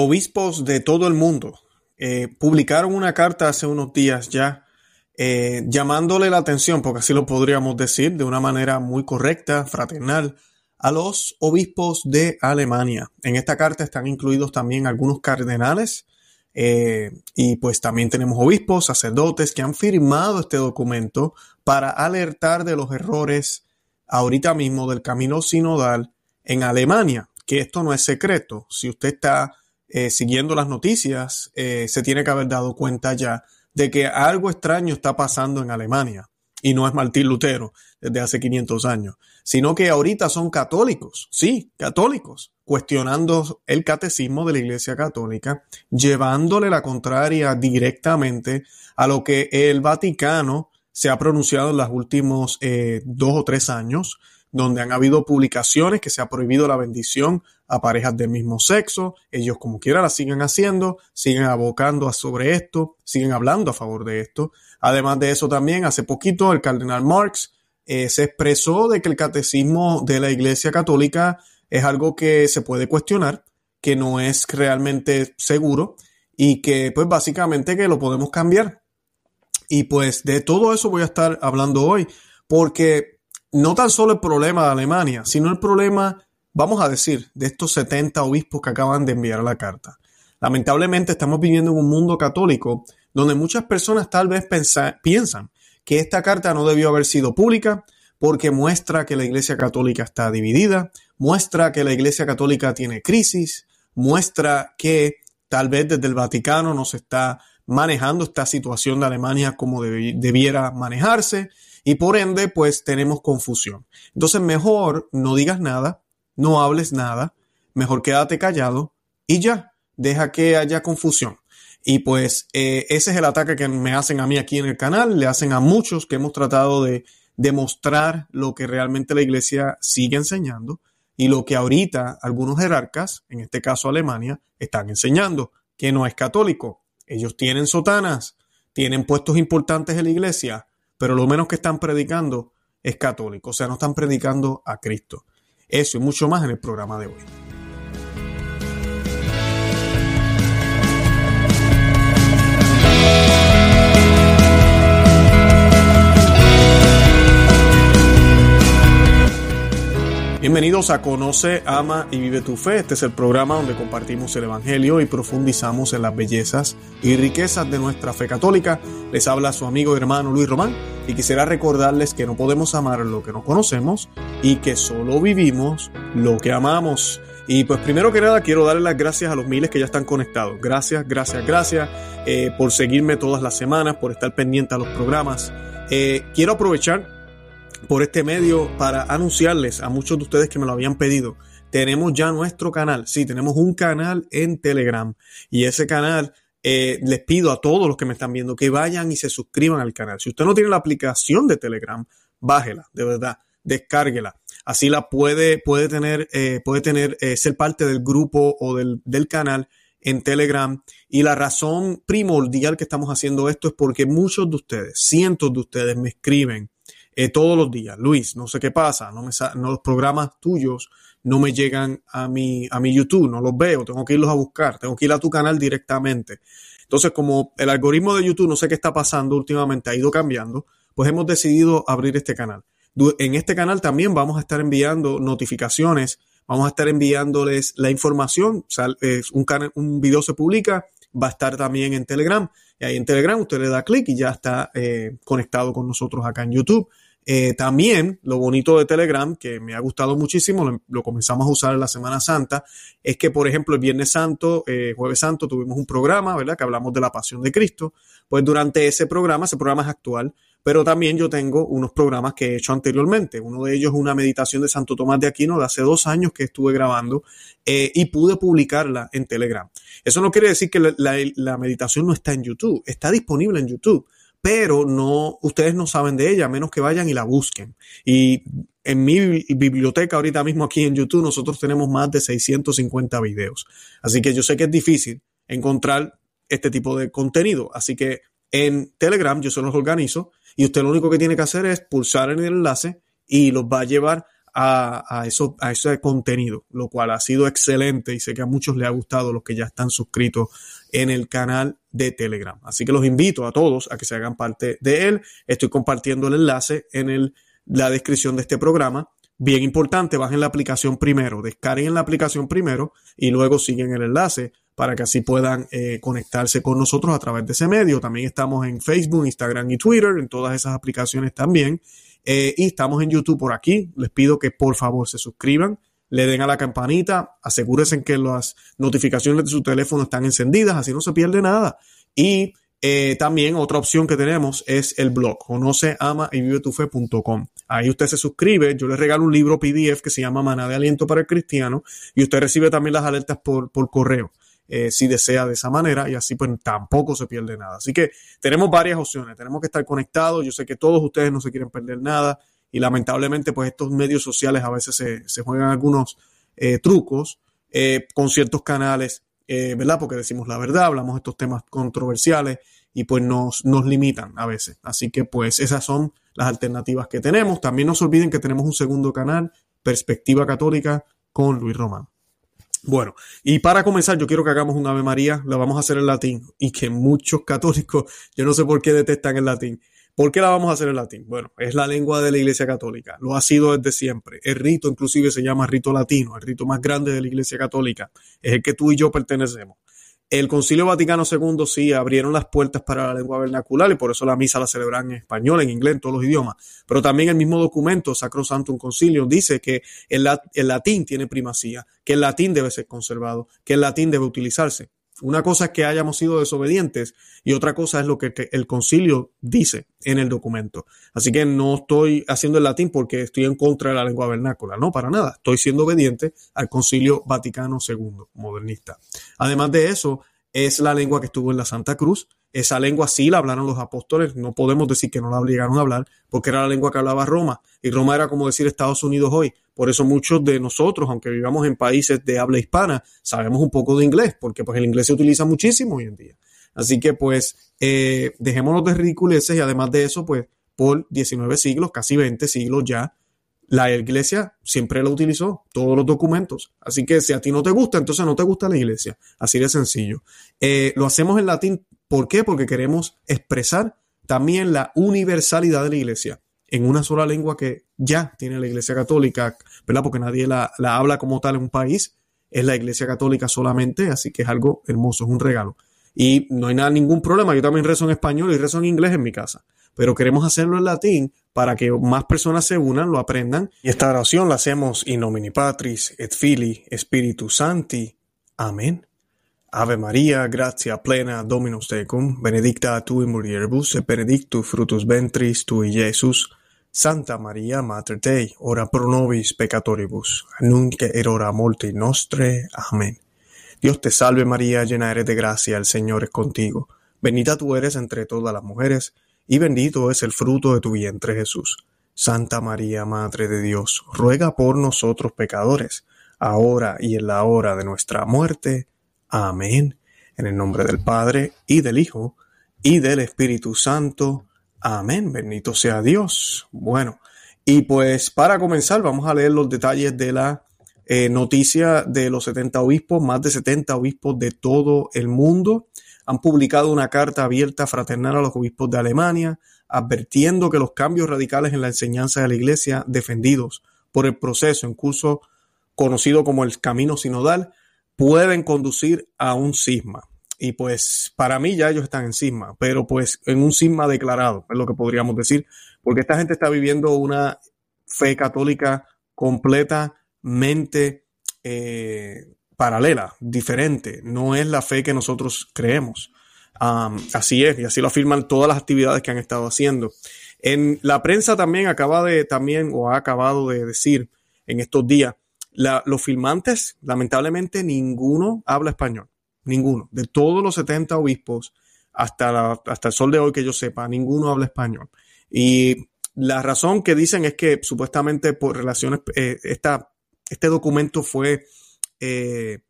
Obispos de todo el mundo eh, publicaron una carta hace unos días ya eh, llamándole la atención, porque así lo podríamos decir de una manera muy correcta, fraternal, a los obispos de Alemania. En esta carta están incluidos también algunos cardenales eh, y pues también tenemos obispos, sacerdotes que han firmado este documento para alertar de los errores ahorita mismo del camino sinodal en Alemania, que esto no es secreto. Si usted está eh, siguiendo las noticias, eh, se tiene que haber dado cuenta ya de que algo extraño está pasando en Alemania. Y no es Martín Lutero desde hace 500 años, sino que ahorita son católicos, sí, católicos, cuestionando el catecismo de la Iglesia Católica, llevándole la contraria directamente a lo que el Vaticano se ha pronunciado en los últimos eh, dos o tres años, donde han habido publicaciones que se ha prohibido la bendición a parejas del mismo sexo. Ellos como quiera la siguen haciendo, siguen abocando sobre esto, siguen hablando a favor de esto. Además de eso también, hace poquito el cardenal Marx eh, se expresó de que el catecismo de la Iglesia Católica es algo que se puede cuestionar, que no es realmente seguro y que pues básicamente que lo podemos cambiar. Y pues de todo eso voy a estar hablando hoy, porque no tan solo el problema de Alemania, sino el problema, vamos a decir, de estos 70 obispos que acaban de enviar la carta. Lamentablemente estamos viviendo en un mundo católico donde muchas personas tal vez piensan que esta carta no debió haber sido pública porque muestra que la Iglesia Católica está dividida, muestra que la Iglesia Católica tiene crisis, muestra que tal vez desde el Vaticano no se está manejando esta situación de Alemania como debiera manejarse y por ende, pues tenemos confusión. Entonces, mejor no digas nada, no hables nada, mejor quédate callado y ya, deja que haya confusión. Y pues eh, ese es el ataque que me hacen a mí aquí en el canal, le hacen a muchos que hemos tratado de demostrar lo que realmente la iglesia sigue enseñando y lo que ahorita algunos jerarcas, en este caso Alemania, están enseñando, que no es católico. Ellos tienen sotanas, tienen puestos importantes en la iglesia, pero lo menos que están predicando es católico, o sea, no están predicando a Cristo. Eso y mucho más en el programa de hoy. Bienvenidos a Conoce, Ama y Vive tu Fe. Este es el programa donde compartimos el Evangelio y profundizamos en las bellezas y riquezas de nuestra fe católica. Les habla su amigo y hermano Luis Román y quisiera recordarles que no podemos amar lo que no conocemos y que solo vivimos lo que amamos. Y pues primero que nada quiero darle las gracias a los miles que ya están conectados. Gracias, gracias, gracias eh, por seguirme todas las semanas, por estar pendiente a los programas. Eh, quiero aprovechar por este medio para anunciarles a muchos de ustedes que me lo habían pedido. Tenemos ya nuestro canal. Sí, tenemos un canal en Telegram. Y ese canal eh, les pido a todos los que me están viendo que vayan y se suscriban al canal. Si usted no tiene la aplicación de Telegram, bájela, de verdad, descárguela. Así la puede, puede tener, eh, puede tener, eh, ser parte del grupo o del, del canal en Telegram. Y la razón primordial que estamos haciendo esto es porque muchos de ustedes, cientos de ustedes me escriben eh, todos los días. Luis, no sé qué pasa, no me no, los programas tuyos no me llegan a mi, a mi YouTube, no los veo, tengo que irlos a buscar, tengo que ir a tu canal directamente. Entonces, como el algoritmo de YouTube, no sé qué está pasando últimamente, ha ido cambiando, pues hemos decidido abrir este canal. En este canal también vamos a estar enviando notificaciones, vamos a estar enviándoles la información, un, un video se publica, va a estar también en Telegram, y ahí en Telegram usted le da clic y ya está eh, conectado con nosotros acá en YouTube. Eh, también lo bonito de Telegram, que me ha gustado muchísimo, lo, comenzamos a usar en la Semana Santa, es que, por ejemplo, el Viernes Santo, eh, Jueves Santo, tuvimos un programa, ¿verdad? Que hablamos de la pasión de Cristo. Pues durante ese programa, ese programa es actual, pero también yo tengo unos programas que he hecho anteriormente. Uno de ellos es una meditación de Santo Tomás de Aquino de hace dos años que estuve grabando eh, y pude publicarla en Telegram. Eso no quiere decir que la meditación no está en YouTube, está disponible en YouTube pero no, ustedes no saben de ella, a menos que vayan y la busquen. Y en mi biblioteca ahorita mismo aquí en YouTube nosotros tenemos más de 650 videos. Así que yo sé que es difícil encontrar este tipo de contenido. Así que en Telegram yo se los organizo y usted lo único que tiene que hacer es pulsar en el enlace y los va a llevar a, eso, a ese contenido, lo cual ha sido excelente y sé que a muchos les ha gustado los que ya están suscritos en el canal de Telegram. Así que los invito a todos a que se hagan parte de él. Estoy compartiendo el enlace en el, la descripción de este programa. Bien importante, bajen la aplicación primero, descarguen la aplicación primero y luego siguen el enlace para que así puedan eh, conectarse con nosotros a través de ese medio. También estamos en Facebook, Instagram y Twitter, en todas esas aplicaciones también. Eh, y estamos en YouTube por aquí. Les pido que por favor se suscriban, le den a la campanita, asegúrense que las notificaciones de su teléfono están encendidas, así no se pierde nada. Y eh, también otra opción que tenemos es el blog, conoce, ama y vive tu fe.com. Ahí usted se suscribe, yo le regalo un libro PDF que se llama Maná de Aliento para el Cristiano y usted recibe también las alertas por, por correo. Eh, si desea de esa manera y así pues tampoco se pierde nada. Así que tenemos varias opciones, tenemos que estar conectados, yo sé que todos ustedes no se quieren perder nada y lamentablemente pues estos medios sociales a veces se, juegan algunos eh, trucos con ciertos canales eh, ¿verdad? Porque decimos la verdad, hablamos de estos temas controversiales y pues nos, nos limitan a veces. Así que pues esas son las alternativas que tenemos. También no se olviden que tenemos un segundo canal, Perspectiva Católica, con Luis Román. Bueno, y para comenzar, yo quiero que hagamos un Ave María, la vamos a hacer en latín, y que muchos católicos, yo no sé por qué detestan el latín, ¿Por qué la vamos a hacer en latín? Bueno, es la lengua de la Iglesia Católica, lo ha sido desde siempre. El rito inclusive se llama rito latino, el rito más grande de la Iglesia Católica, es el que tú y yo pertenecemos. El Concilio Vaticano II sí abrieron las puertas para la lengua vernacular y por eso la misa la celebran en español, en inglés, en todos los idiomas. Pero también el mismo documento, Sacro Santo un Concilio, dice que el, el latín tiene primacía, que el latín debe ser conservado, que el latín debe utilizarse. Una cosa es que hayamos sido desobedientes y otra cosa es lo que el concilio dice en el documento. Así que no estoy haciendo el latín porque estoy en contra de la lengua vernácula, no, para nada. Estoy siendo obediente al concilio Vaticano II, modernista. Además de eso, es la lengua que estuvo en la Santa Cruz. Esa lengua sí la hablaron los apóstoles, no podemos decir que no la obligaron a hablar, porque era la lengua que hablaba Roma. Y Roma era como decir Estados Unidos hoy. Por eso muchos de nosotros, aunque vivamos en países de habla hispana, sabemos un poco de inglés, porque pues el inglés se utiliza muchísimo hoy en día. Así que pues eh, dejémonos de ridiculeces y además de eso, pues por 19 siglos, casi 20 siglos ya, la iglesia siempre la utilizó, todos los documentos. Así que si a ti no te gusta, entonces no te gusta la iglesia. Así de sencillo. Eh, lo hacemos en latín. ¿Por qué? Porque queremos expresar también la universalidad de la iglesia en una sola lengua que ya tiene la Iglesia Católica, ¿verdad? Porque nadie la, habla como tal en un país, es la Iglesia Católica solamente, así que es algo hermoso, es un regalo. Y no hay nada, ningún problema, yo también rezo en español y rezo en inglés en mi casa, pero queremos hacerlo en latín para que más personas se unan, lo aprendan. Y esta oración la hacemos in nomine Patris et Filii Spiritus Santi. Amén. Ave María, gratia plena Dominus tecum, benedicta tu in mulieribus et benedictus fructus ventris tui, Iesus. Santa María, Mater Dei, ora pro nobis peccatoribus, nunc et hora morte nostre. Amén. Dios te salve María, llena eres de gracia, el Señor es contigo. Bendita tú eres entre todas las mujeres, y bendito es el fruto de tu vientre Jesús. Santa María, Madre de Dios, ruega por nosotros pecadores, ahora y en la hora de nuestra muerte. Amén. En el nombre del Padre, y del Hijo, y del Espíritu Santo. Amén, bendito sea Dios. Bueno, y pues para comenzar vamos a leer los detalles de la eh, noticia de los 70 obispos, más de 70 obispos de todo el mundo han publicado una carta abierta fraternal a los obispos de Alemania, advirtiendo que los cambios radicales en la enseñanza de la Iglesia defendidos por el proceso en curso conocido como el camino sinodal pueden conducir a un cisma. Y pues para mí ya ellos están en cisma, pero pues en un cisma declarado, es lo que podríamos decir, porque esta gente está viviendo una fe católica completamente eh, paralela, diferente, no es la fe que nosotros creemos. así es, y así lo afirman todas las actividades que han estado haciendo. En la prensa también acaba de, también, o ha acabado de decir en estos días, los filmantes, lamentablemente, ninguno habla español ninguno. De todos los 70 obispos, hasta, hasta el sol de hoy que yo sepa, ninguno habla español. Y la razón que dicen es que supuestamente por relaciones, eh, este documento fue, eh,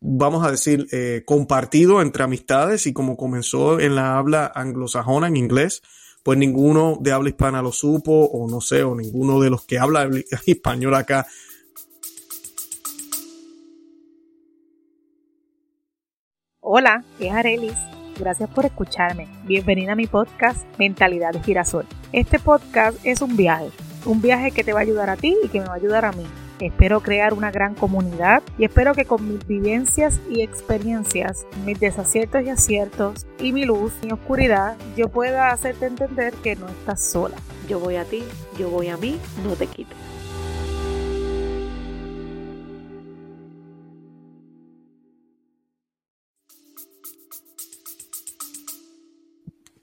vamos a decir, eh, compartido entre amistades y como comenzó en la habla anglosajona, en inglés, pues ninguno de habla hispana lo supo, o no sé, o ninguno de los que habla español acá. Hola, es Arelis. Gracias por escucharme. Bienvenida a mi podcast Mentalidad de Girasol. Este podcast es un viaje, un viaje que te va a ayudar a ti y que me va a ayudar a mí Espero crear una gran comunidad y espero que con mis vivencias y experiencias, mis desaciertos y aciertos y mi luz, mi oscuridad, yo pueda hacerte entender que no estás sola. Yo voy a ti, yo voy a mí, no te quites.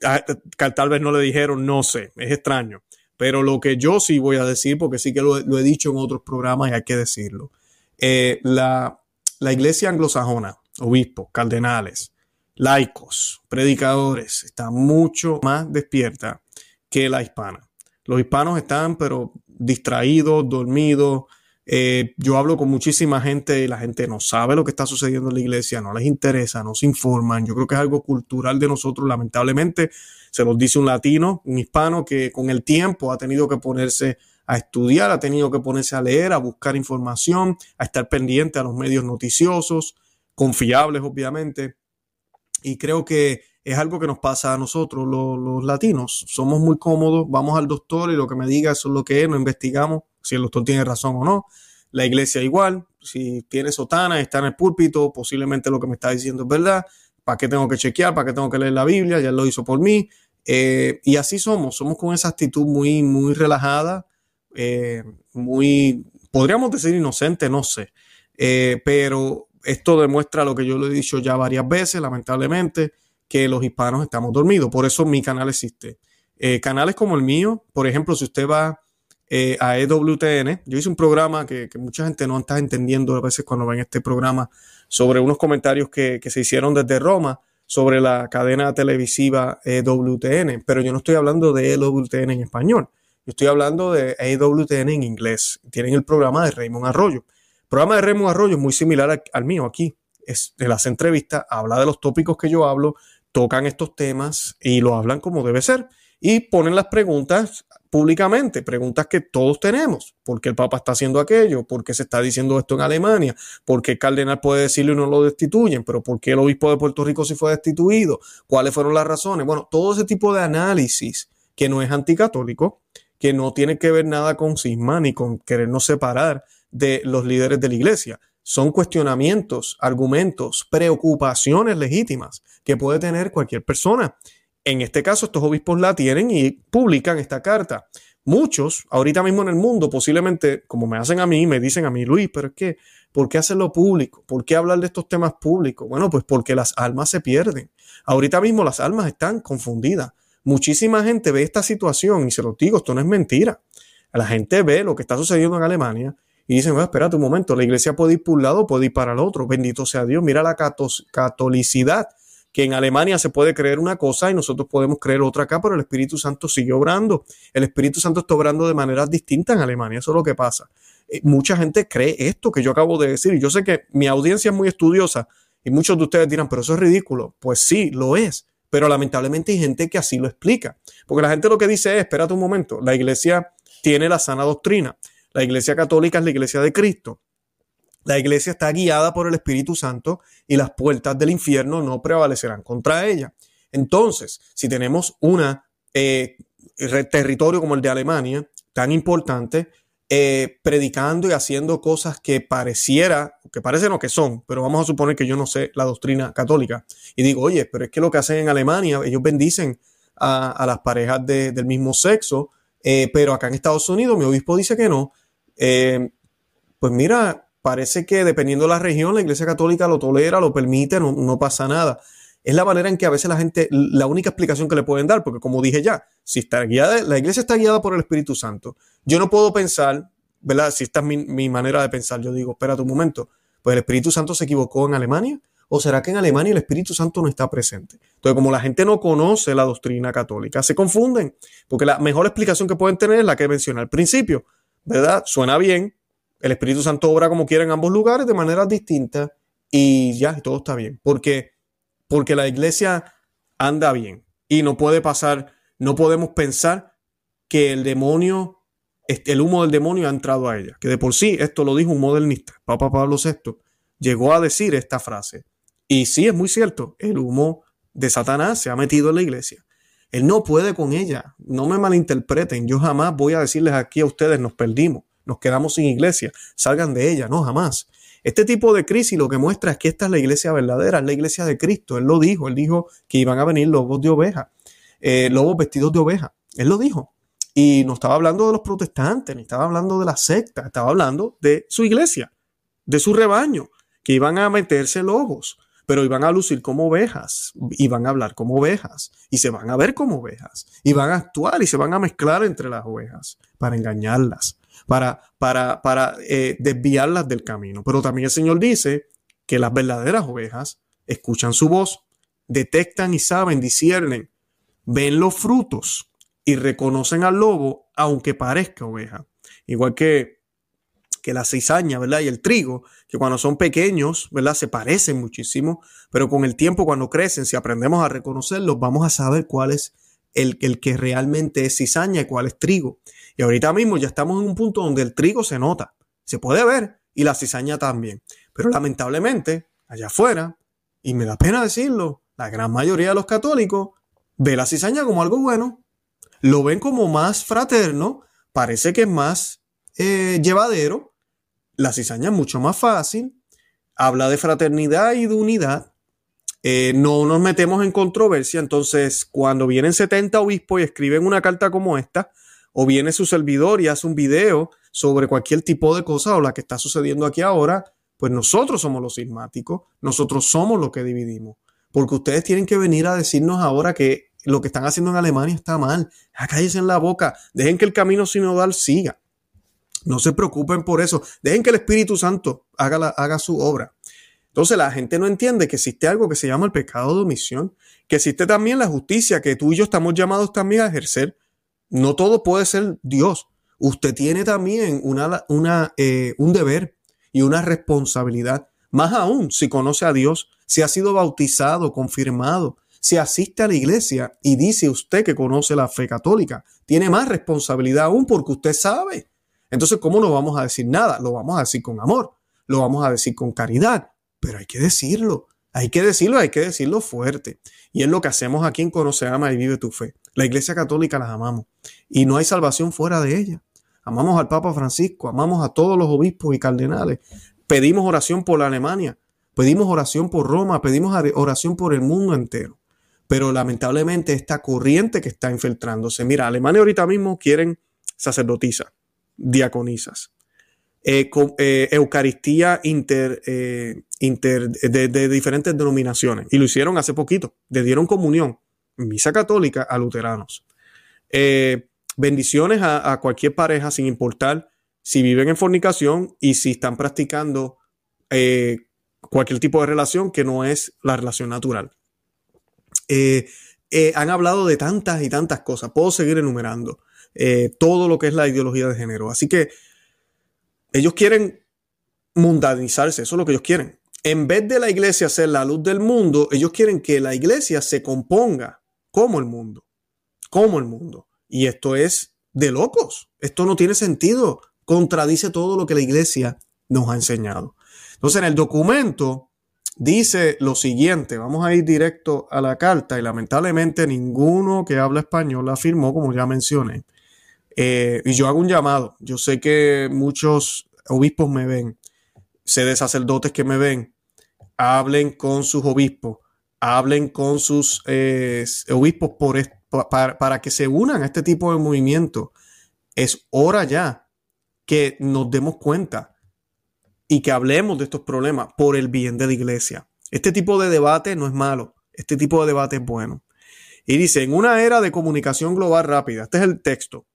Ah, tal vez no le dijeron, no sé, es extraño. Pero lo que yo sí voy a decir, porque sí que lo, he dicho en otros programas y hay que decirlo, eh, la, la iglesia anglosajona, obispos, cardenales, laicos, predicadores, está mucho más despierta que la hispana. Los hispanos están, pero distraídos, dormidos. Eh, yo hablo con muchísima gente y la gente no sabe lo que está sucediendo en la iglesia, no les interesa, no se informan. Yo creo que es algo cultural de nosotros, lamentablemente se los dice un latino, un hispano que con el tiempo ha tenido que ponerse a estudiar, ha tenido que ponerse a leer, a buscar información, a estar pendiente a los medios noticiosos, confiables obviamente. Y creo que es algo que nos pasa a nosotros los, latinos. Somos muy cómodos, vamos al doctor y lo que me diga eso es lo que es, no investigamos si el doctor tiene razón o no. La iglesia igual, si tiene sotana, está en el púlpito, posiblemente lo que me está diciendo es verdad. ¿Para qué tengo que chequear? ¿Para qué tengo que leer la Biblia? Ya lo hizo por mí. Eh, y así somos, somos con esa actitud muy, muy relajada, eh, muy, podríamos decir inocente, no sé. Eh, pero esto demuestra lo que yo lo he dicho ya varias veces, lamentablemente, que los hispanos estamos dormidos. Por eso mi canal existe. canales como el mío, por ejemplo, si usted va a EWTN, yo hice un programa que, que, mucha gente no está entendiendo a veces cuando ven este programa sobre unos comentarios que, se hicieron desde Roma sobre la cadena televisiva EWTN, pero yo no estoy hablando de EWTN en español, yo estoy hablando de EWTN en inglés. Tienen el programa de Raymond Arroyo. El programa de Raymond Arroyo es muy similar al mío aquí. Es de las entrevistas, habla de los tópicos que yo hablo, tocan estos temas y lo hablan como debe ser. Y ponen las preguntas públicamente, preguntas que todos tenemos. ¿Por qué el Papa está haciendo aquello? ¿Por qué se está diciendo esto en Alemania? ¿Por qué el cardenal puede decirlo y no lo destituyen? ¿Pero por qué el obispo de Puerto Rico sí fue destituido? ¿Cuáles fueron las razones? Bueno, todo ese tipo de análisis que no es anticatólico, que no tiene que ver nada con cisma ni con querernos separar de los líderes de la iglesia. Son cuestionamientos, argumentos, preocupaciones legítimas que puede tener cualquier persona en este caso, estos obispos la tienen y publican esta carta. Muchos, ahorita mismo en el mundo, posiblemente, como me hacen a mí, me dicen a mí, Luis, pero es que, ¿por qué hacerlo público? ¿Por qué hablar de estos temas públicos? Bueno, pues porque las almas se pierden. Ahorita mismo las almas están confundidas. Muchísima gente ve esta situación y se lo digo, esto no es mentira. La gente ve lo que está sucediendo en Alemania y dicen, bueno, espérate un momento, la iglesia puede ir por un lado, puede ir para el otro. Bendito sea Dios. Mira la catolicidad que en Alemania se puede creer una cosa y nosotros podemos creer otra acá, pero el Espíritu Santo sigue obrando. El Espíritu Santo está obrando de maneras distintas en Alemania, eso es lo que pasa. Eh, mucha gente cree esto que yo acabo de decir y yo sé que mi audiencia es muy estudiosa y muchos de ustedes dirán, pero eso es ridículo. Pues sí, lo es, pero lamentablemente hay gente que así lo explica, porque la gente lo que dice es, espérate un momento, la iglesia tiene la sana doctrina, la iglesia católica es la iglesia de Cristo. La iglesia está guiada por el Espíritu Santo y las puertas del infierno no prevalecerán contra ella. Entonces, si tenemos un eh, territorio como el de Alemania, tan importante, eh, predicando y haciendo cosas que pareciera, que parecen o que son, pero vamos a suponer que yo no sé la doctrina católica. Y digo, oye, pero es que lo que hacen en Alemania, ellos bendicen a, las parejas del mismo sexo, eh, pero acá en Estados Unidos mi obispo dice que no. pues mira, parece que dependiendo de la región, la Iglesia Católica lo tolera, lo permite, no, pasa nada. Es la manera en que a veces la gente, la única explicación que le pueden dar, porque como dije ya, si está guiada, la iglesia está guiada por el Espíritu Santo. Yo no puedo pensar, ¿verdad? Si esta es mi, manera de pensar, yo digo, espérate un momento, pues el Espíritu Santo se equivocó en Alemania. ¿O será que en Alemania el Espíritu Santo no está presente? Entonces, como la gente no conoce la doctrina católica, se confunden, porque la mejor explicación que pueden tener es la que mencioné al principio, ¿verdad? Suena bien, el Espíritu Santo obra como quiera en ambos lugares de manera distinta y ya, todo está bien. Porque, porque la iglesia anda bien y no puede pasar no podemos pensar que el demonio, el humo del demonio ha entrado a ella. Que de por sí, esto lo dijo un modernista, Papa Pablo VI, llegó a decir esta frase. Y sí, es muy cierto, el humo de Satanás se ha metido en la iglesia. Él no puede con ella. No me malinterpreten. Yo jamás voy a decirles aquí a ustedes, nos perdimos, nos quedamos sin iglesia, salgan de ella. No, jamás. Este tipo de crisis lo que muestra es que esta es la iglesia verdadera, es la iglesia de Cristo. Él lo dijo, él dijo que iban a venir lobos de oveja, eh, lobos vestidos de oveja. Él lo dijo. Y no estaba hablando de los protestantes, ni estaba hablando de la secta, estaba hablando de su iglesia, de su rebaño, que iban a meterse lobos pero iban a lucir como ovejas, y van a hablar como ovejas, y se van a ver como ovejas, y van a actuar y se van a mezclar entre las ovejas para engañarlas, para, para, para eh, desviarlas del camino. Pero también el Señor dice que las verdaderas ovejas escuchan su voz, detectan y saben, disciernen, ven los frutos y reconocen al lobo aunque parezca oveja. Igual que que la cizaña, ¿verdad? Y el trigo, que cuando son pequeños, ¿verdad? Se parecen muchísimo, pero con el tiempo cuando crecen, si aprendemos a reconocerlos, vamos a saber cuál es el, que realmente es cizaña y cuál es trigo. Y ahorita mismo ya estamos en un punto donde el trigo se nota, se puede ver y la cizaña también. Pero lamentablemente, allá afuera, y me da pena decirlo, la gran mayoría de los católicos ve la cizaña como algo bueno, lo ven como más fraterno, parece que es más eh, llevadero, la cizaña es mucho más fácil, habla de fraternidad y de unidad, eh, no nos metemos en controversia, entonces cuando vienen 70 obispos y escriben una carta como esta, o viene su servidor y hace un video sobre cualquier tipo de cosa o la que está sucediendo aquí ahora, pues nosotros somos los sismáticos, nosotros somos los que dividimos, porque ustedes tienen que venir a decirnos ahora que lo que están haciendo en Alemania está mal, cállense en la boca, dejen que el camino sinodal siga. No se preocupen por eso. Dejen que el Espíritu Santo haga, haga su obra. Entonces la gente no entiende que existe algo que se llama el pecado de omisión, que existe también la justicia que tú y yo estamos llamados también a ejercer. No todo puede ser Dios. Usted tiene también una, eh, un deber y una responsabilidad. Más aún, si conoce a Dios, si ha sido bautizado, confirmado, si asiste a la iglesia y dice usted que conoce la fe católica, tiene más responsabilidad aún porque usted sabe entonces, ¿cómo no vamos a decir nada? Lo vamos a decir con amor, lo vamos a decir con caridad, pero hay que decirlo, hay que decirlo, hay que decirlo fuerte. Y es lo que hacemos aquí en Conoce, Ama y Vive tu Fe. La Iglesia Católica las amamos y no hay salvación fuera de ella. Amamos al Papa Francisco, amamos a todos los obispos y cardenales. Pedimos oración por la Alemania, pedimos oración por Roma, pedimos oración por el mundo entero. Pero lamentablemente esta corriente que está infiltrándose, mira, Alemania ahorita mismo quieren sacerdotisa diaconisas. Eh, eh, Eucaristía inter, eh, de, diferentes denominaciones. Y lo hicieron hace poquito. Le dieron comunión, misa católica, a luteranos. bendiciones a, cualquier pareja, sin importar si viven en fornicación y si están practicando cualquier tipo de relación que no es la relación natural. han hablado de tantas y tantas cosas. Puedo seguir enumerando. Todo lo que es la ideología de género. Así que ellos quieren mundanizarse, eso es lo que ellos quieren. En vez de la iglesia ser la luz del mundo, ellos quieren que la iglesia se componga como el mundo, como el mundo. Y esto es de locos, esto no tiene sentido, contradice todo lo que la iglesia nos ha enseñado. Entonces en el documento dice lo siguiente, vamos a ir directo a la carta y lamentablemente ninguno que habla español la firmó, como ya mencioné. Eh, y yo hago un llamado. Yo sé que muchos obispos me ven, sé de sacerdotes que me ven. Hablen con sus obispos, hablen con sus eh, obispos por, para, para que se unan a este tipo de movimiento. Es hora ya que nos demos cuenta y que hablemos de estos problemas por el bien de la iglesia. Este tipo de debate no es malo, este tipo de debate es bueno. Y dice, en una era de comunicación global rápida, este es el texto,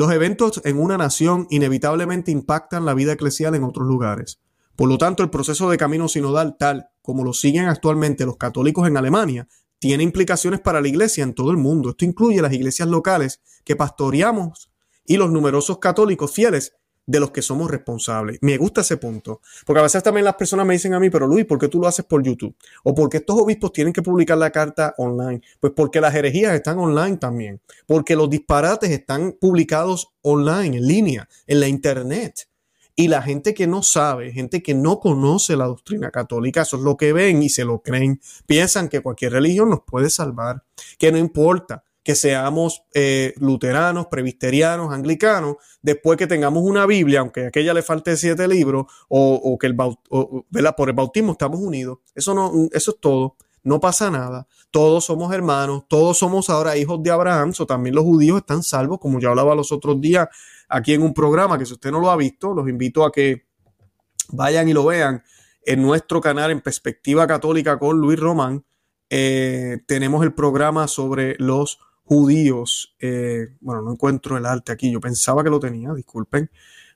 los eventos en una nación inevitablemente impactan la vida eclesial en otros lugares. Por lo tanto, el proceso de camino sinodal, tal como lo siguen actualmente los católicos en Alemania, tiene implicaciones para la iglesia en todo el mundo. Esto incluye las iglesias locales que pastoreamos y los numerosos católicos fieles de los que somos responsables. Me gusta ese punto, porque a veces también las personas me dicen a mí, pero Luis, ¿por qué tú lo haces por YouTube? O porque estos obispos tienen que publicar la carta online. Pues porque las herejías están online también, porque los disparates están publicados online, en línea, en la internet. Y la gente que no sabe, gente que no conoce la doctrina católica, eso es lo que ven y se lo creen, piensan que cualquier religión nos puede salvar, que no importa que seamos eh, luteranos, presbiterianos, anglicanos, después que tengamos una Biblia, aunque a aquella le falte siete libros, o, que el, por el bautismo estamos unidos. Eso, no, eso es todo. No pasa nada. Todos somos hermanos, todos somos ahora hijos de Abraham, o también los judíos están salvos, como ya hablaba los otros días aquí en un programa, que si usted no lo ha visto, los invito a que vayan y lo vean en nuestro canal en Perspectiva Católica con Luis Román. Eh, tenemos el programa sobre los judíos. Eh, bueno, no encuentro el arte aquí, yo pensaba que lo tenía, disculpen.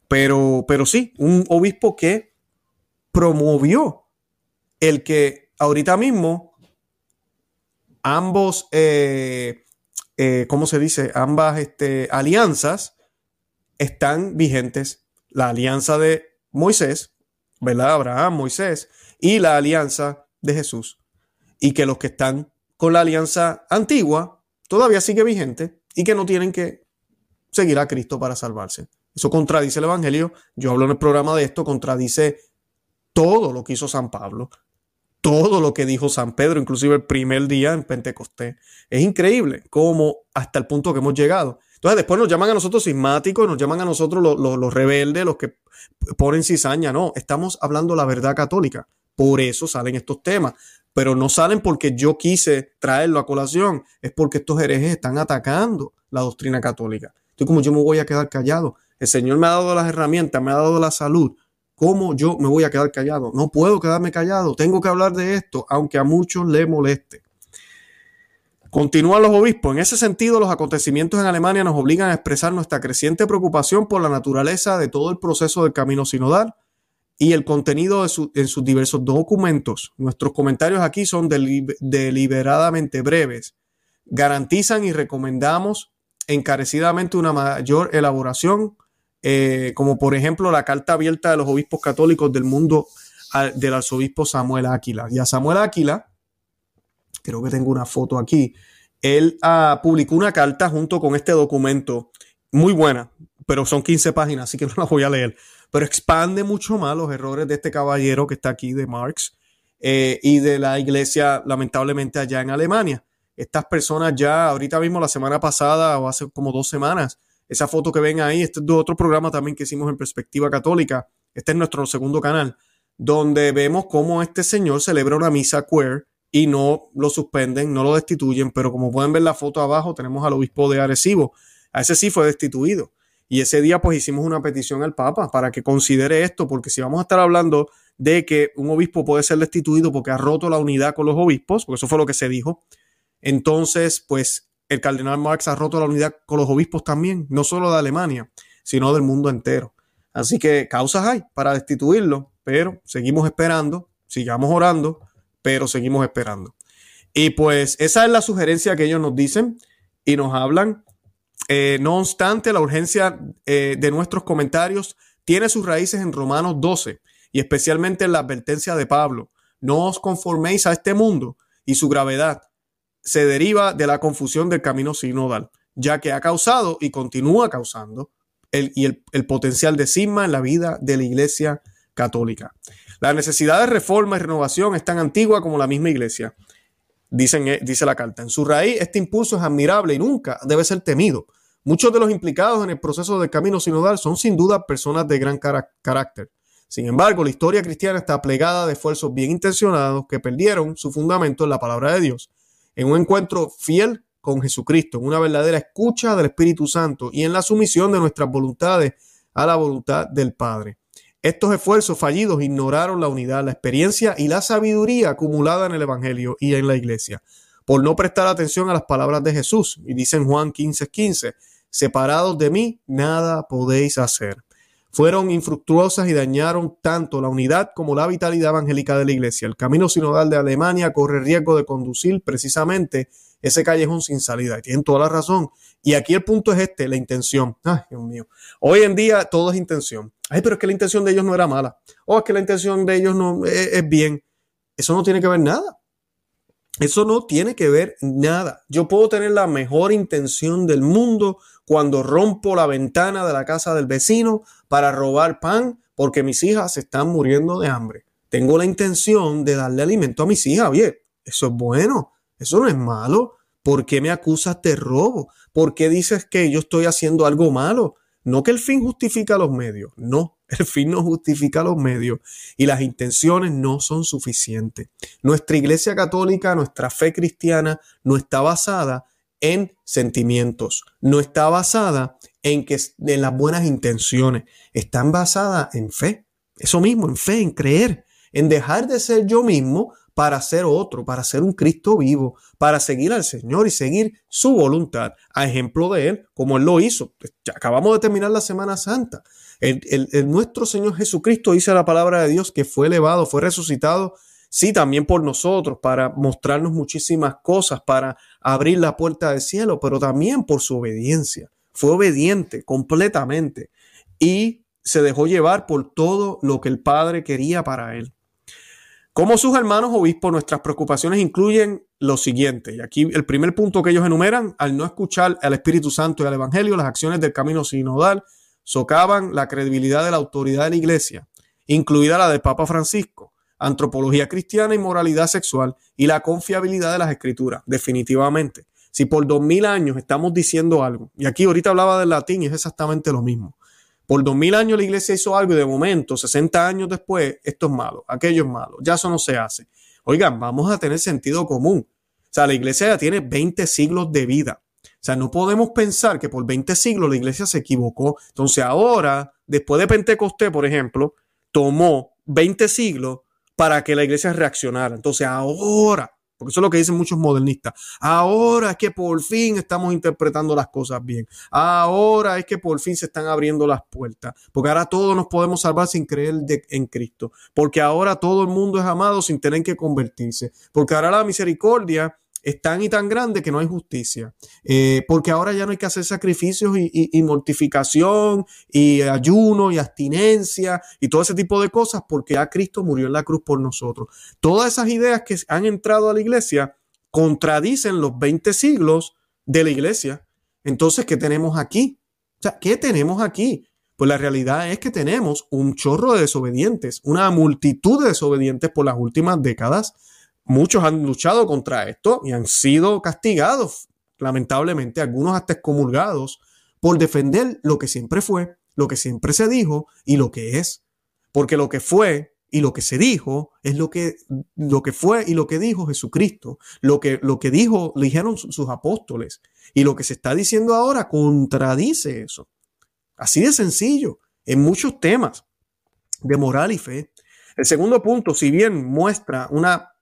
Pero, pero sí, un obispo que promovió el que ahorita mismo ambos, eh, eh, ¿cómo se dice? Ambas este, alianzas están vigentes. La alianza de Moisés, ¿verdad? Abraham, Moisés, y la alianza de Jesús. Y que los que están con la alianza antigua todavía sigue vigente y que no tienen que seguir a Cristo para salvarse. Eso contradice el Evangelio. Yo hablo en el programa de esto, contradice todo lo que hizo San Pablo, todo lo que dijo San Pedro, inclusive el primer día en Pentecostés. Es increíble cómo hasta el punto que hemos llegado. Entonces después nos llaman a nosotros sismáticos, nos llaman a nosotros los, los rebeldes, los que ponen cizaña. No, estamos hablando la verdad católica. Por eso salen estos temas pero no salen porque yo quise traerlo a colación, es porque estos herejes están atacando la doctrina católica. Entonces, como yo me voy a quedar callado, el Señor me ha dado las herramientas, me ha dado la salud. ¿Cómo yo me voy a quedar callado? No puedo quedarme callado, tengo que hablar de esto, aunque a muchos le moleste. Continúan los obispos. En ese sentido, los acontecimientos en Alemania nos obligan a expresar nuestra creciente preocupación por la naturaleza de todo el proceso del camino sinodal y el contenido de en sus diversos documentos. Nuestros comentarios aquí son deliberadamente breves. Garantizan y recomendamos encarecidamente una mayor elaboración, eh, como por ejemplo la carta abierta de los obispos católicos del mundo del arzobispo Samuel Áquila. Y a Samuel Áquila, creo que tengo una foto aquí, él ah, publicó una carta junto con este documento, muy buena, pero son 15 páginas, así que no la voy a leer pero expande mucho más los errores de este caballero que está aquí, de Marx, eh, y de la iglesia, lamentablemente, allá en Alemania. Estas personas ya, ahorita mismo, la semana pasada o hace como dos semanas, esa foto que ven ahí, este es de otro programa también que hicimos en Perspectiva Católica, este es nuestro segundo canal, donde vemos cómo este señor celebra una misa queer y no lo suspenden, no lo destituyen, pero como pueden ver la foto abajo, tenemos al obispo de Arecibo. A ese sí fue destituido. Y ese día pues hicimos una petición al Papa para que considere esto, porque si vamos a estar hablando de que un obispo puede ser destituido porque ha roto la unidad con los obispos, porque eso fue lo que se dijo, entonces pues el cardenal Marx ha roto la unidad con los obispos también, no solo de Alemania, sino del mundo entero. Así que causas hay para destituirlo, pero seguimos esperando, sigamos orando, pero seguimos esperando. Y pues esa es la sugerencia que ellos nos dicen y nos hablan eh, no obstante, la urgencia eh, de nuestros comentarios tiene sus raíces en Romanos 12 y especialmente en la advertencia de Pablo. No os conforméis a este mundo y su gravedad se deriva de la confusión del camino sinodal, ya que ha causado y continúa causando el, y el, potencial de cisma en la vida de la Iglesia católica. La necesidad de reforma y renovación es tan antigua como la misma Iglesia. Dicen, eh, dice la carta. En su raíz, este impulso es admirable y nunca debe ser temido. Muchos de los implicados en el proceso del camino sinodal son sin duda personas de gran carácter. Sin embargo, la historia cristiana está plegada de esfuerzos bien intencionados que perdieron su fundamento en la palabra de Dios, en un encuentro fiel con Jesucristo, en una verdadera escucha del Espíritu Santo y en la sumisión de nuestras voluntades a la voluntad del Padre. Estos esfuerzos fallidos ignoraron la unidad, la experiencia y la sabiduría acumulada en el Evangelio y en la iglesia, por no prestar atención a las palabras de Jesús. Y dice en Juan 15:15, separados de mí, nada podéis hacer. fueron infructuosas y dañaron tanto la unidad como la vitalidad evangélica de la iglesia. El camino sinodal de Alemania corre riesgo de conducir precisamente ese callejón sin salida. Y tienen toda la razón. Y aquí el punto es este, la intención. Ay, Dios mío. Hoy en día todo es intención. Ay, pero es que la intención de ellos no era mala. O es que la intención de ellos no es, es bien. Eso no tiene que ver nada. Eso no tiene que ver nada. Yo puedo tener la mejor intención del mundo cuando rompo la ventana de la casa del vecino para robar pan porque mis hijas se están muriendo de hambre. Tengo la intención de darle alimento a mis hijas. Bien, eso es bueno, eso no es malo. ¿Por qué me acusas de robo? ¿Por qué dices que yo estoy haciendo algo malo? No que el fin justifica los medios, no, el fin no justifica los medios y las intenciones no son suficientes. Nuestra iglesia católica, nuestra fe cristiana no está basada en sentimientos, no está basada en, que, en las buenas intenciones, están basadas en fe. Eso mismo, en fe, en creer, en dejar de ser yo mismo para ser otro, para ser un Cristo vivo, para seguir al Señor y seguir su voluntad, a ejemplo de Él, como Él lo hizo. Ya acabamos de terminar la Semana Santa. El, nuestro Señor Jesucristo dice la palabra de Dios que fue elevado, fue resucitado sí, también por nosotros, para mostrarnos muchísimas cosas, para abrir la puerta del cielo, pero también por su obediencia. Fue obediente completamente y se dejó llevar por todo lo que el Padre quería para él. Como sus hermanos obispos, nuestras preocupaciones incluyen lo siguiente, y aquí el primer punto que ellos enumeran, al no escuchar al Espíritu Santo y al Evangelio, las acciones del camino sinodal socavan la credibilidad de la autoridad de la Iglesia, incluida la del Papa Francisco antropología cristiana y moralidad sexual y la confiabilidad de las escrituras, definitivamente. Si por dos mil años estamos diciendo algo, y aquí ahorita hablaba del latín y es exactamente lo mismo. Por dos mil años la iglesia hizo algo y de momento, 60 años después, esto es malo, aquello es malo, ya eso no se hace. Oigan, vamos a tener sentido común. O sea, la iglesia ya tiene 20 siglos de vida. O sea, no podemos pensar que por 20 siglos la iglesia se equivocó. Entonces ahora, después de Pentecostés, por ejemplo, tomó 20 siglos para que la iglesia reaccionara. Entonces ahora, porque eso es lo que dicen muchos modernistas, ahora es que por fin estamos interpretando las cosas bien. Ahora es que por fin se están abriendo las puertas. Porque ahora todos nos podemos salvar sin creer en Cristo. Porque ahora todo el mundo es amado sin tener que convertirse. Porque ahora la misericordia es tan y tan grande que no hay justicia. Eh, porque ahora ya no hay que hacer sacrificios y, mortificación y ayuno y abstinencia y todo ese tipo de cosas porque ya Cristo murió en la cruz por nosotros. Todas esas ideas que han entrado a la iglesia contradicen los 20 siglos de la iglesia. Entonces, ¿qué tenemos aquí? O sea, ¿qué tenemos aquí? Pues la realidad es que tenemos un chorro de desobedientes, una multitud de desobedientes por las últimas décadas Muchos han luchado contra esto y han sido castigados, lamentablemente, algunos hasta excomulgados, por defender lo que siempre fue, lo que siempre se dijo y lo que es. Porque lo que fue y lo que se dijo es lo que, lo que fue y lo que dijo Jesucristo, lo que, lo que dijo, dijeron sus apóstoles. Y lo que se está diciendo ahora contradice eso. Así de sencillo, en muchos temas de moral y fe. El segundo punto, si bien muestra una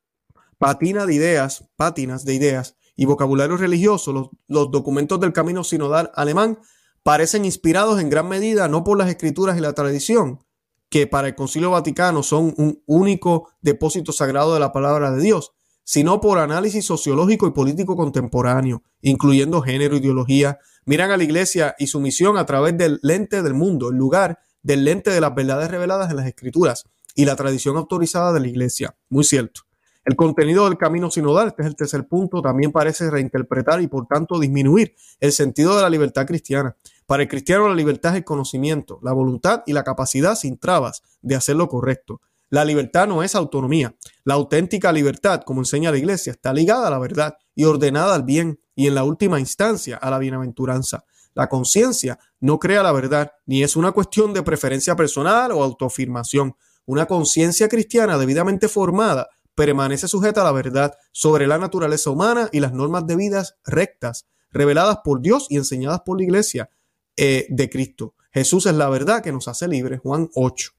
patina de ideas, pátinas de ideas y vocabulario religioso, los, documentos del camino sinodal alemán parecen inspirados en gran medida no por las escrituras y la tradición, que para el Concilio Vaticano son un único depósito sagrado de la palabra de Dios, sino por análisis sociológico y político contemporáneo, incluyendo género, ideología. Miran a la iglesia y su misión a través del lente del mundo, en lugar del lente de las verdades reveladas en las escrituras y la tradición autorizada de la iglesia. Muy cierto. El contenido del camino sinodal, este es el tercer punto, también parece reinterpretar y por tanto disminuir el sentido de la libertad cristiana. Para el cristiano la libertad es el conocimiento, la voluntad y la capacidad sin trabas de hacer lo correcto. La libertad no es autonomía. La auténtica libertad, como enseña la iglesia, está ligada a la verdad y ordenada al bien y en la última instancia a la bienaventuranza. La conciencia no crea la verdad, ni es una cuestión de preferencia personal o autoafirmación. Una conciencia cristiana debidamente formada permanece sujeta a la verdad sobre la naturaleza humana y las normas de vidas rectas, reveladas por Dios y enseñadas por la iglesia eh, de Cristo. Jesús es la verdad que nos hace libres, Juan 8.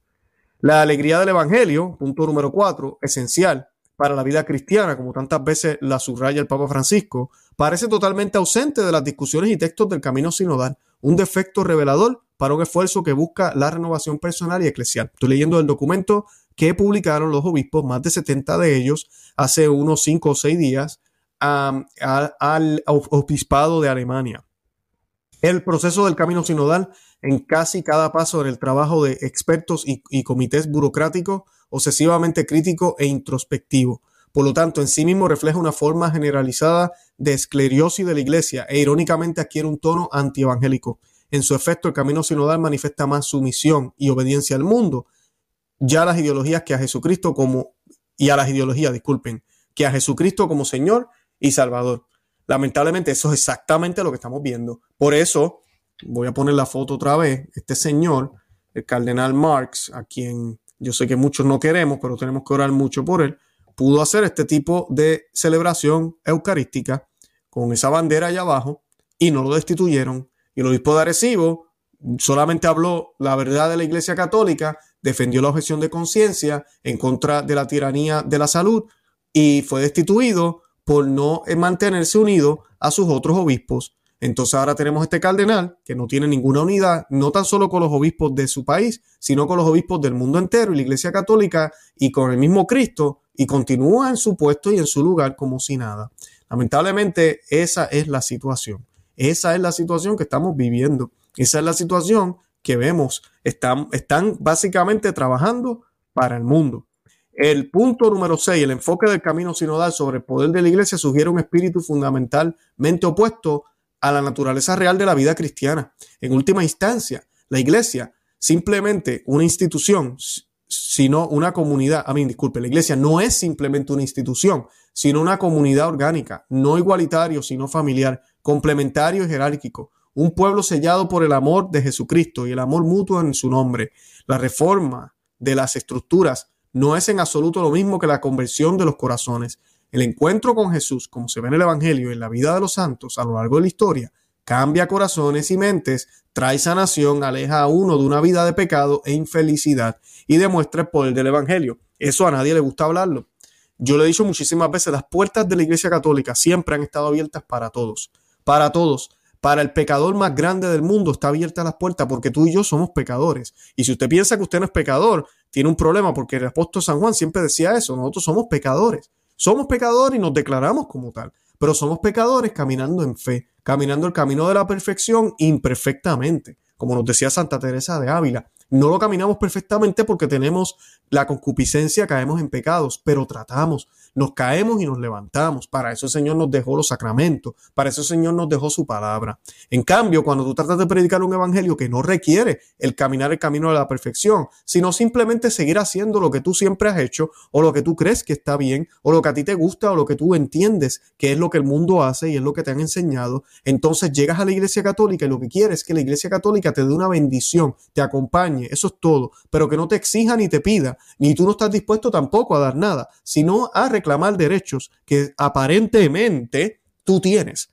La alegría del Evangelio, punto número 4, esencial para la vida cristiana, como tantas veces la subraya el Papa Francisco, parece totalmente ausente de las discusiones y textos del camino sinodal, un defecto revelador para un esfuerzo que busca la renovación personal y eclesial. Estoy leyendo el documento que publicaron los obispos, más de 70 de ellos, hace unos 5 o 6 días, al obispado de Alemania. El proceso del camino sinodal en casi cada paso en el trabajo de expertos y, y comités burocráticos obsesivamente crítico e introspectivo. Por lo tanto, en sí mismo refleja una forma generalizada de esclerosis de la iglesia e irónicamente adquiere un tono antievangélico. En su efecto, el camino sinodal manifiesta más sumisión y obediencia al mundo, ya las ideologías que a Jesucristo como, y a las ideologías, disculpen, que a Jesucristo como Señor y Salvador. Lamentablemente eso es exactamente lo que estamos viendo. Por eso, voy a poner la foto otra vez, este señor, el cardenal Marx, a quien yo sé que muchos no queremos, pero tenemos que orar mucho por él, pudo hacer este tipo de celebración eucarística con esa bandera allá abajo y no lo destituyeron. Y el obispo de Arecibo solamente habló la verdad de la Iglesia Católica, defendió la objeción de conciencia en contra de la tiranía de la salud y fue destituido por no mantenerse unido a sus otros obispos. Entonces ahora tenemos este cardenal que no tiene ninguna unidad, no tan solo con los obispos de su país, sino con los obispos del mundo entero y la Iglesia Católica y con el mismo Cristo y continúa en su puesto y en su lugar como si nada. Lamentablemente esa es la situación. Esa es la situación que estamos viviendo. Esa es la situación que vemos. Están, están básicamente trabajando para el mundo. El punto número 6, el enfoque del camino sinodal sobre el poder de la iglesia sugiere un espíritu fundamentalmente opuesto a la naturaleza real de la vida cristiana. En última instancia, la iglesia, simplemente una institución, sino una comunidad, a mí, disculpe, la iglesia no es simplemente una institución, sino una comunidad orgánica, no igualitario, sino familiar, complementario y jerárquico, un pueblo sellado por el amor de Jesucristo y el amor mutuo en su nombre. La reforma de las estructuras no es en absoluto lo mismo que la conversión de los corazones. El encuentro con Jesús, como se ve en el Evangelio y en la vida de los santos a lo largo de la historia, cambia corazones y mentes, trae sanación, aleja a uno de una vida de pecado e infelicidad y demuestra el poder del Evangelio. Eso a nadie le gusta hablarlo. Yo le he dicho muchísimas veces, las puertas de la Iglesia Católica siempre han estado abiertas para todos, para todos. Para el pecador más grande del mundo está abierta las puertas porque tú y yo somos pecadores. Y si usted piensa que usted no es pecador, tiene un problema porque el apóstol San Juan siempre decía eso, nosotros somos pecadores. Somos pecadores y nos declaramos como tal, pero somos pecadores caminando en fe, caminando el camino de la perfección imperfectamente, como nos decía Santa Teresa de Ávila. No lo caminamos perfectamente porque tenemos la concupiscencia, caemos en pecados, pero tratamos, nos caemos y nos levantamos. Para eso el Señor nos dejó los sacramentos, para eso el Señor nos dejó su palabra. En cambio, cuando tú tratas de predicar un evangelio que no requiere el caminar el camino de la perfección, sino simplemente seguir haciendo lo que tú siempre has hecho o lo que tú crees que está bien o lo que a ti te gusta o lo que tú entiendes que es lo que el mundo hace y es lo que te han enseñado, entonces llegas a la Iglesia Católica y lo que quieres es que la Iglesia Católica te dé una bendición, te acompañe, eso es todo, pero que no te exija ni te pida, ni tú no estás dispuesto tampoco a dar nada, sino a reclamar derechos que aparentemente tú tienes.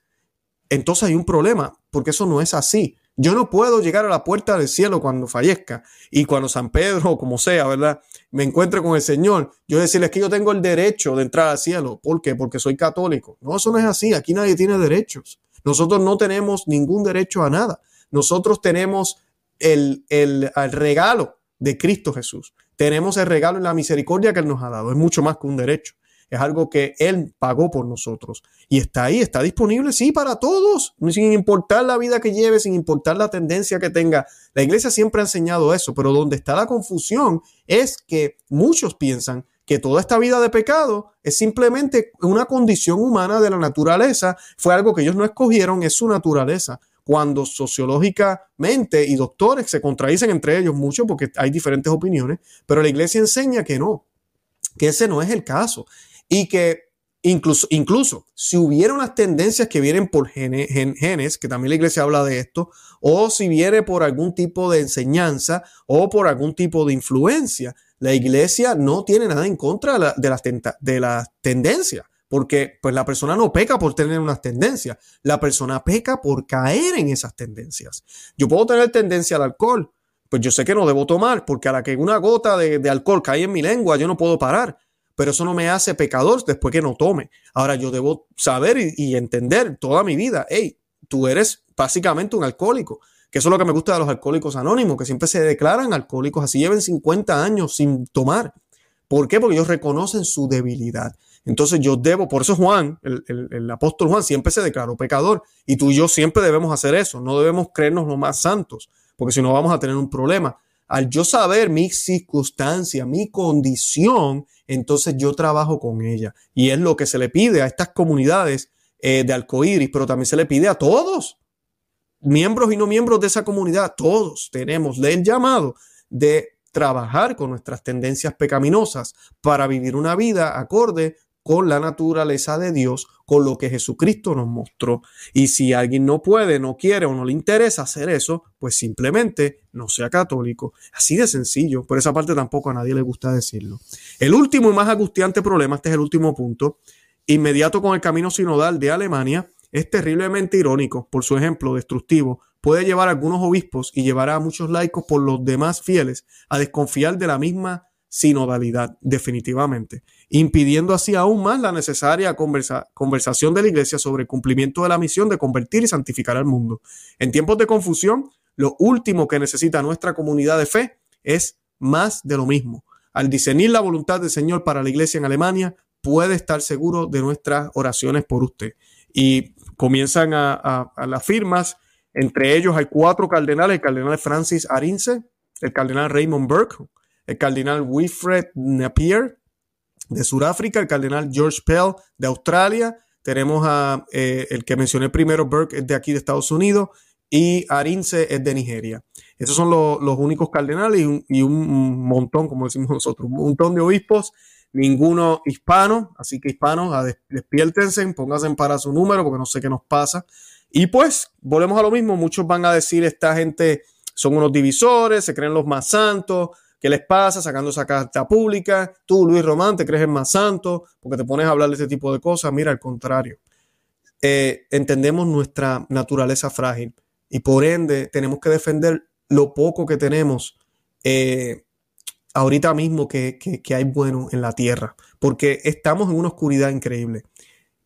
Entonces hay un problema, porque eso no es así. Yo no puedo llegar a la puerta del cielo cuando fallezca y cuando San Pedro, o como sea, ¿verdad? Me encuentre con el Señor. Yo decirles que yo tengo el derecho de entrar al cielo. ¿Por qué? Porque soy católico. No, eso no es así. Aquí nadie tiene derechos. Nosotros no tenemos ningún derecho a nada. Nosotros tenemos el, el, el regalo de Cristo Jesús. Tenemos el regalo y la misericordia que Él nos ha dado. Es mucho más que un derecho. Es algo que Él pagó por nosotros. Y está ahí, está disponible, sí, para todos, sin importar la vida que lleve, sin importar la tendencia que tenga. La iglesia siempre ha enseñado eso, pero donde está la confusión es que muchos piensan que toda esta vida de pecado es simplemente una condición humana de la naturaleza, fue algo que ellos no escogieron, es su naturaleza cuando sociológicamente y doctores se contradicen entre ellos mucho porque hay diferentes opiniones, pero la iglesia enseña que no, que ese no es el caso y que incluso, incluso si hubiera unas tendencias que vienen por genes, que también la iglesia habla de esto, o si viene por algún tipo de enseñanza o por algún tipo de influencia, la iglesia no tiene nada en contra de las, de las tendencias porque pues la persona no peca por tener unas tendencias, la persona peca por caer en esas tendencias. Yo puedo tener tendencia al alcohol, pues yo sé que no debo tomar, porque a la que una gota de, alcohol cae en mi lengua, yo no puedo parar, pero eso no me hace pecador después que no tome. Ahora yo debo saber y, entender toda mi vida, hey, tú eres básicamente un alcohólico. Que eso es lo que me gusta de los alcohólicos anónimos, que siempre se declaran alcohólicos, así lleven 50 años sin tomar. ¿Por qué? Porque ellos reconocen su debilidad. Entonces yo debo, por eso Juan, el, el, apóstol Juan, siempre se declaró pecador. Y tú y yo siempre debemos hacer eso. No debemos creernos los más santos, porque si no vamos a tener un problema. Al yo saber mi circunstancia, mi condición, entonces yo trabajo con ella. Y es lo que se le pide a estas comunidades eh, de arcoíris, pero también se le pide a todos, miembros y no miembros de esa comunidad, todos tenemos el llamado de trabajar con nuestras tendencias pecaminosas para vivir una vida acorde con la naturaleza de Dios, con lo que Jesucristo nos mostró. Y si alguien no puede, no quiere o no le interesa hacer eso, pues simplemente no sea católico. Así de sencillo. Por esa parte tampoco a nadie le gusta decirlo. El último y más angustiante problema, este es el último punto, inmediato con el camino sinodal de Alemania, es terriblemente irónico por su ejemplo destructivo. Puede llevar a algunos obispos y llevará a muchos laicos por los demás fieles a desconfiar de la misma sinodalidad, definitivamente, impidiendo así aún más la necesaria conversación de la Iglesia sobre el cumplimiento de la misión de convertir y santificar al mundo. En tiempos de confusión, lo último que necesita nuestra comunidad de fe es más de lo mismo. Al discernir la voluntad del Señor para la Iglesia en Alemania, puede estar seguro de nuestras oraciones por usted. Y comienzan a, las firmas. Entre ellos hay cuatro cardenales, el cardenal Francis Arinze, el cardenal Raymond Burke, el cardenal Wilfred Napier de Sudáfrica, el cardenal George Pell de Australia, tenemos a eh, el que mencioné primero, Burke es de aquí de Estados Unidos y Arinze es de Nigeria. Esos son los únicos cardenales y un, montón, como decimos nosotros, un montón de obispos, ninguno hispano, así que hispanos, despiértense, pónganse para su número porque no sé qué nos pasa. Y pues, volvemos a lo mismo, muchos van a decir, esta gente son unos divisores, se creen los más santos, ¿Qué les pasa sacando esa carta pública? Tú, Luis Román, te crees el más santo porque te pones a hablar de este tipo de cosas. Mira, al contrario. Eh, entendemos nuestra naturaleza frágil y por ende tenemos que defender lo poco que tenemos eh, ahorita mismo que, que hay bueno en la tierra, porque estamos en una oscuridad increíble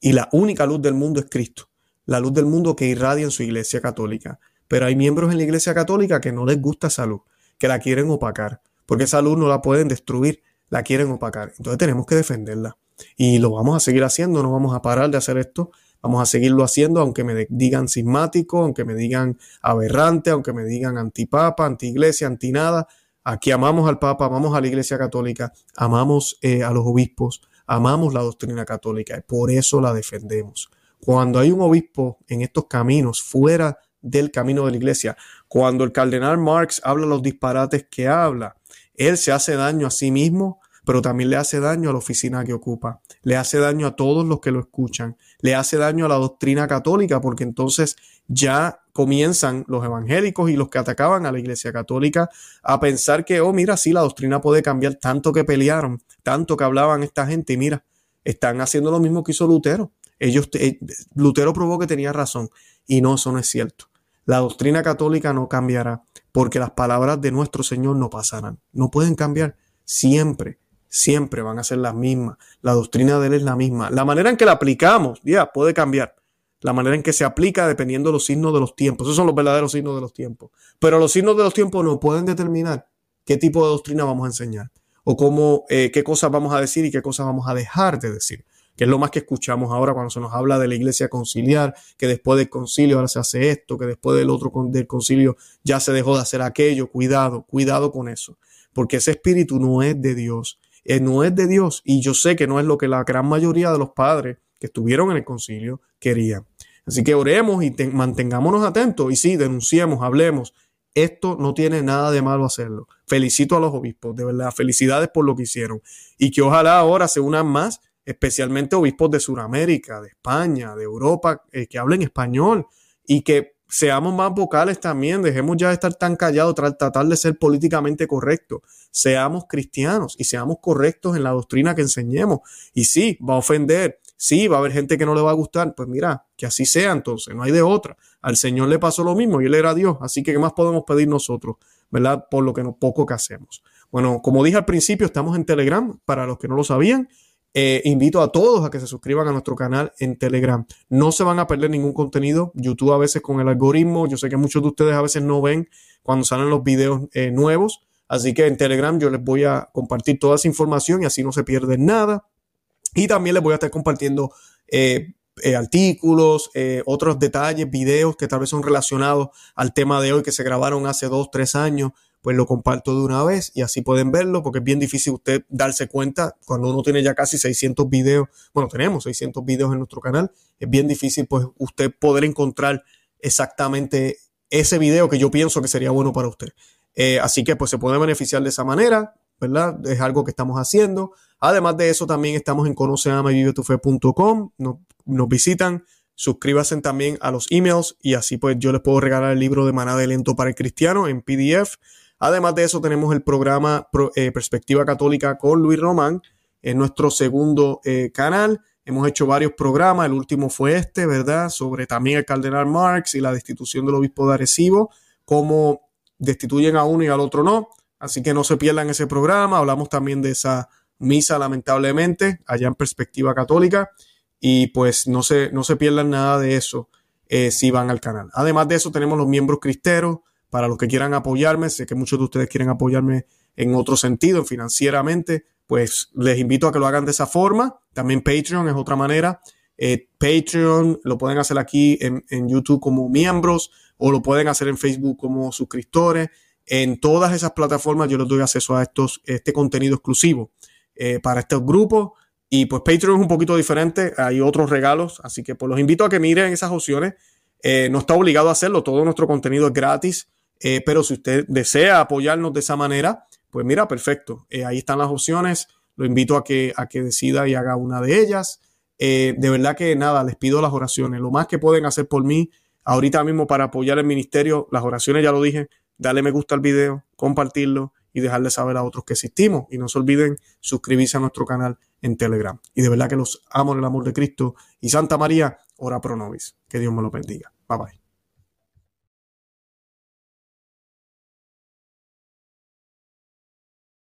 y la única luz del mundo es Cristo, la luz del mundo que irradia en su iglesia católica. Pero hay miembros en la iglesia católica que no les gusta esa luz, que la quieren opacar porque esa luz no la pueden destruir, la quieren opacar. Entonces tenemos que defenderla. Y lo vamos a seguir haciendo, no vamos a parar de hacer esto, vamos a seguirlo haciendo, aunque me digan sismático, aunque me digan aberrante, aunque me digan antipapa, anti-iglesia, anti nada. Aquí amamos al Papa, amamos a la Iglesia Católica, amamos eh, a los obispos, amamos la doctrina católica y por eso la defendemos. Cuando hay un obispo en estos caminos fuera del camino de la Iglesia, cuando el cardenal Marx habla los disparates que habla, él se hace daño a sí mismo, pero también le hace daño a la oficina que ocupa, le hace daño a todos los que lo escuchan, le hace daño a la doctrina católica, porque entonces ya comienzan los evangélicos y los que atacaban a la iglesia católica a pensar que, oh, mira, sí, la doctrina puede cambiar tanto que pelearon, tanto que hablaban esta gente y mira, están haciendo lo mismo que hizo Lutero. Ellos, eh, Lutero probó que tenía razón y no, eso no es cierto. La doctrina católica no cambiará porque las palabras de nuestro Señor no pasarán. No pueden cambiar. Siempre, siempre van a ser las mismas. La doctrina de Él es la misma. La manera en que la aplicamos, ya, puede cambiar. La manera en que se aplica dependiendo de los signos de los tiempos. Esos son los verdaderos signos de los tiempos. Pero los signos de los tiempos no pueden determinar qué tipo de doctrina vamos a enseñar o cómo, eh, qué cosas vamos a decir y qué cosas vamos a dejar de decir que es lo más que escuchamos ahora cuando se nos habla de la iglesia conciliar, que después del concilio ahora se hace esto, que después del otro del concilio ya se dejó de hacer aquello. Cuidado, cuidado con eso, porque ese espíritu no es de Dios, eh, no es de Dios y yo sé que no es lo que la gran mayoría de los padres que estuvieron en el concilio querían. Así que oremos y mantengámonos atentos y sí, denunciemos, hablemos. Esto no tiene nada de malo hacerlo. Felicito a los obispos, de verdad, felicidades por lo que hicieron. Y que ojalá ahora se unan más especialmente obispos de Sudamérica, de España, de Europa, eh, que hablen español y que seamos más vocales también, dejemos ya de estar tan callados, tratar de ser políticamente correctos, seamos cristianos y seamos correctos en la doctrina que enseñemos. Y sí, va a ofender, sí, va a haber gente que no le va a gustar, pues mira, que así sea entonces, no hay de otra. Al Señor le pasó lo mismo y Él era Dios, así que ¿qué más podemos pedir nosotros? ¿Verdad? Por lo que no, poco que hacemos. Bueno, como dije al principio, estamos en Telegram, para los que no lo sabían, Eh, invito a todos a que se suscriban a nuestro canal en Telegram. No se van a perder ningún contenido. YouTube a veces con el algoritmo, yo sé que muchos de ustedes a veces no ven cuando salen los videos eh, nuevos. Así que en Telegram yo les voy a compartir toda esa información y así no se pierde nada. Y también les voy a estar compartiendo eh, artículos, otros detalles, videos que tal vez son relacionados al tema de hoy que se grabaron hace dos, tres años pues lo comparto de una vez y así pueden verlo porque es bien difícil usted darse cuenta cuando uno tiene ya casi 600 videos, bueno, tenemos 600 videos en nuestro canal, es bien difícil pues usted poder encontrar exactamente ese video que yo pienso que sería bueno para usted. Eh, así que pues se puede beneficiar de esa manera, ¿verdad? Es algo que estamos haciendo. Además de eso también estamos en conoceama.com, nos, nos visitan, suscríbanse también a los emails y así pues yo les puedo regalar el libro de Maná de Lento para el Cristiano en PDF Además de eso, tenemos el programa eh, Perspectiva Católica con Luis Román en nuestro segundo eh, canal. Hemos hecho varios programas, el último fue este, ¿verdad? Sobre también el cardenal Marx y la destitución del obispo de Arecibo, cómo destituyen a uno y al otro no. Así que no se pierdan ese programa. Hablamos también de esa misa, lamentablemente, allá en Perspectiva Católica. Y pues no se, no se pierdan nada de eso eh, si van al canal. Además de eso, tenemos los miembros cristeros para los que quieran apoyarme, sé que muchos de ustedes quieren apoyarme en otro sentido, financieramente, pues les invito a que lo hagan de esa forma. También Patreon es otra manera. Eh, Patreon lo pueden hacer aquí en, YouTube como miembros o lo pueden hacer en Facebook como suscriptores. En todas esas plataformas yo les doy acceso a estos, este contenido exclusivo eh, para estos grupos. Y pues Patreon es un poquito diferente, hay otros regalos, así que pues los invito a que miren esas opciones. Eh, no está obligado a hacerlo, todo nuestro contenido es gratis. Eh, pero si usted desea apoyarnos de esa manera, pues mira, perfecto. Eh, ahí están las opciones. Lo invito a que, a que decida y haga una de ellas. Eh, de verdad que nada, les pido las oraciones. Lo más que pueden hacer por mí ahorita mismo para apoyar el ministerio, las oraciones ya lo dije, darle me gusta al video, compartirlo y dejarle saber a otros que existimos. Y no se olviden suscribirse a nuestro canal en Telegram. Y de verdad que los amo en el amor de Cristo. Y Santa María, ora pro nobis. Que Dios me lo bendiga. Bye bye.